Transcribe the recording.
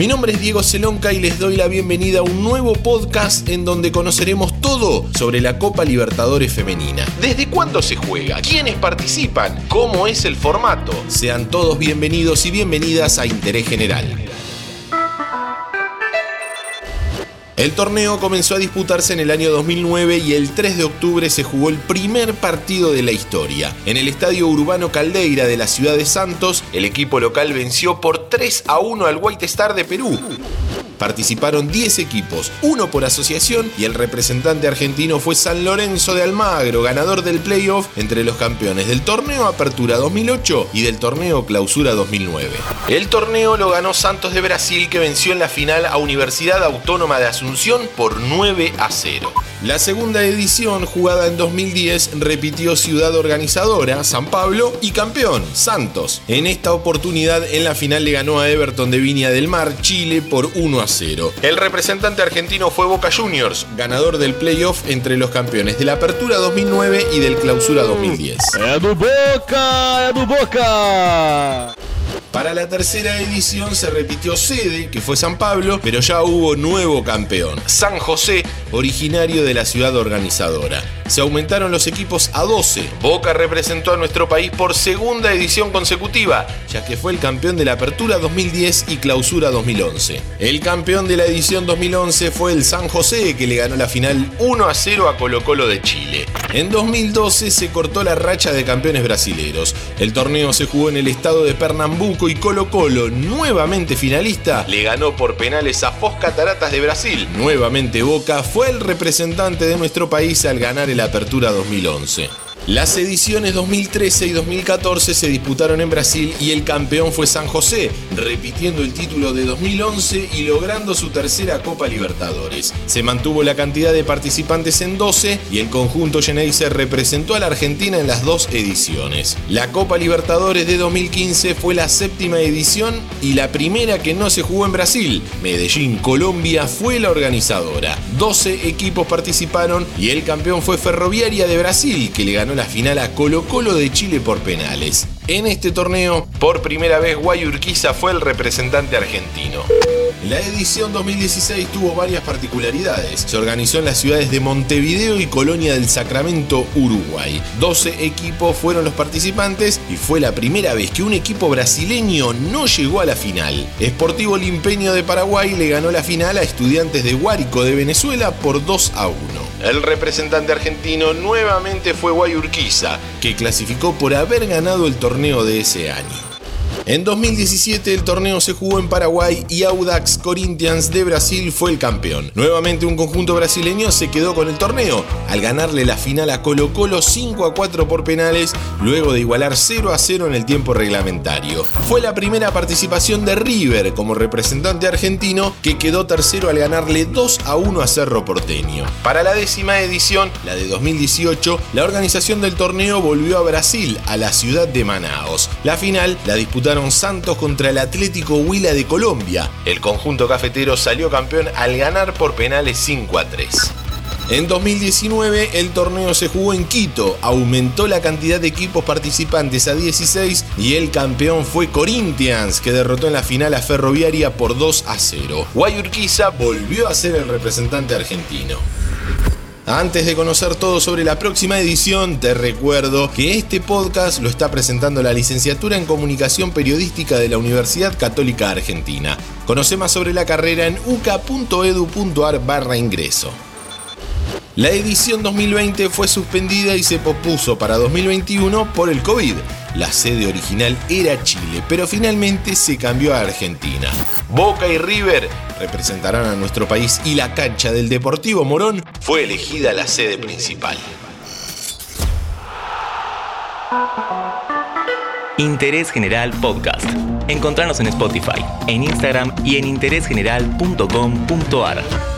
Mi nombre es Diego Celonca y les doy la bienvenida a un nuevo podcast en donde conoceremos todo sobre la Copa Libertadores Femenina. ¿Desde cuándo se juega? ¿Quiénes participan? ¿Cómo es el formato? Sean todos bienvenidos y bienvenidas a Interés General. El torneo comenzó a disputarse en el año 2009 y el 3 de octubre se jugó el primer partido de la historia. En el Estadio Urbano Caldeira de la ciudad de Santos, el equipo local venció por 3 a 1 al White Star de Perú. Participaron 10 equipos, uno por asociación y el representante argentino fue San Lorenzo de Almagro, ganador del playoff entre los campeones del torneo Apertura 2008 y del torneo Clausura 2009. El torneo lo ganó Santos de Brasil que venció en la final a Universidad Autónoma de Asunción por 9 a 0. La segunda edición, jugada en 2010, repitió ciudad organizadora, San Pablo, y campeón, Santos. En esta oportunidad, en la final le ganó a Everton de Viña del Mar, Chile, por 1 a 0. El representante argentino fue Boca Juniors, ganador del playoff entre los campeones de la Apertura 2009 y del Clausura 2010. ¡Edu Boca! ¡Edu Boca! Para la tercera edición se repitió sede, que fue San Pablo, pero ya hubo nuevo campeón, San José, originario de la ciudad organizadora. Se aumentaron los equipos a 12. Boca representó a nuestro país por segunda edición consecutiva, ya que fue el campeón de la Apertura 2010 y Clausura 2011. El campeón de la edición 2011 fue el San José, que le ganó la final 1 a 0 a Colo Colo de Chile. En 2012 se cortó la racha de campeones brasileros. El torneo se jugó en el estado de Pernambuco y Colo Colo, nuevamente finalista, le ganó por penales a Foz Cataratas de Brasil. Nuevamente Boca fue el representante de nuestro país al ganar el Apertura 2011. Las ediciones 2013 y 2014 se disputaron en Brasil y el campeón fue San José, repitiendo el título de 2011 y logrando su tercera Copa Libertadores. Se mantuvo la cantidad de participantes en 12 y el conjunto Geneise representó a la Argentina en las dos ediciones. La Copa Libertadores de 2015 fue la séptima edición y la primera que no se jugó en Brasil. Medellín, Colombia, fue la organizadora. 12 equipos participaron y el campeón fue Ferroviaria de Brasil, que le ganó la final a Colo Colo de Chile por penales. En este torneo, por primera vez, Guayurquiza fue el representante argentino. La edición 2016 tuvo varias particularidades. Se organizó en las ciudades de Montevideo y Colonia del Sacramento, Uruguay. 12 equipos fueron los participantes y fue la primera vez que un equipo brasileño no llegó a la final. Sportivo Limpeño de Paraguay le ganó la final a Estudiantes de Guárico de Venezuela por 2 a 1. El representante argentino nuevamente fue Guayurquiza, que clasificó por haber ganado el torneo de ese año. En 2017 el torneo se jugó en Paraguay y Audax Corinthians de Brasil fue el campeón. Nuevamente un conjunto brasileño se quedó con el torneo al ganarle la final a Colo Colo 5 a 4 por penales luego de igualar 0 a 0 en el tiempo reglamentario. Fue la primera participación de River como representante argentino que quedó tercero al ganarle 2 a 1 a Cerro Porteño. Para la décima edición, la de 2018, la organización del torneo volvió a Brasil, a la ciudad de Manaos. La final la Santos contra el Atlético Huila de Colombia. El conjunto cafetero salió campeón al ganar por penales 5 a 3. En 2019 el torneo se jugó en Quito, aumentó la cantidad de equipos participantes a 16 y el campeón fue Corinthians, que derrotó en la final a Ferroviaria por 2 a 0. Guayurquiza volvió a ser el representante argentino. Antes de conocer todo sobre la próxima edición, te recuerdo que este podcast lo está presentando la licenciatura en Comunicación Periodística de la Universidad Católica Argentina. Conoce más sobre la carrera en uca.edu.ar barra ingreso. La edición 2020 fue suspendida y se pospuso para 2021 por el COVID. La sede original era Chile, pero finalmente se cambió a Argentina. Boca y River representarán a nuestro país y la cancha del Deportivo Morón fue elegida la sede principal. Interés General Podcast. Encontrarnos en Spotify, en Instagram y en interésgeneral.com.ar.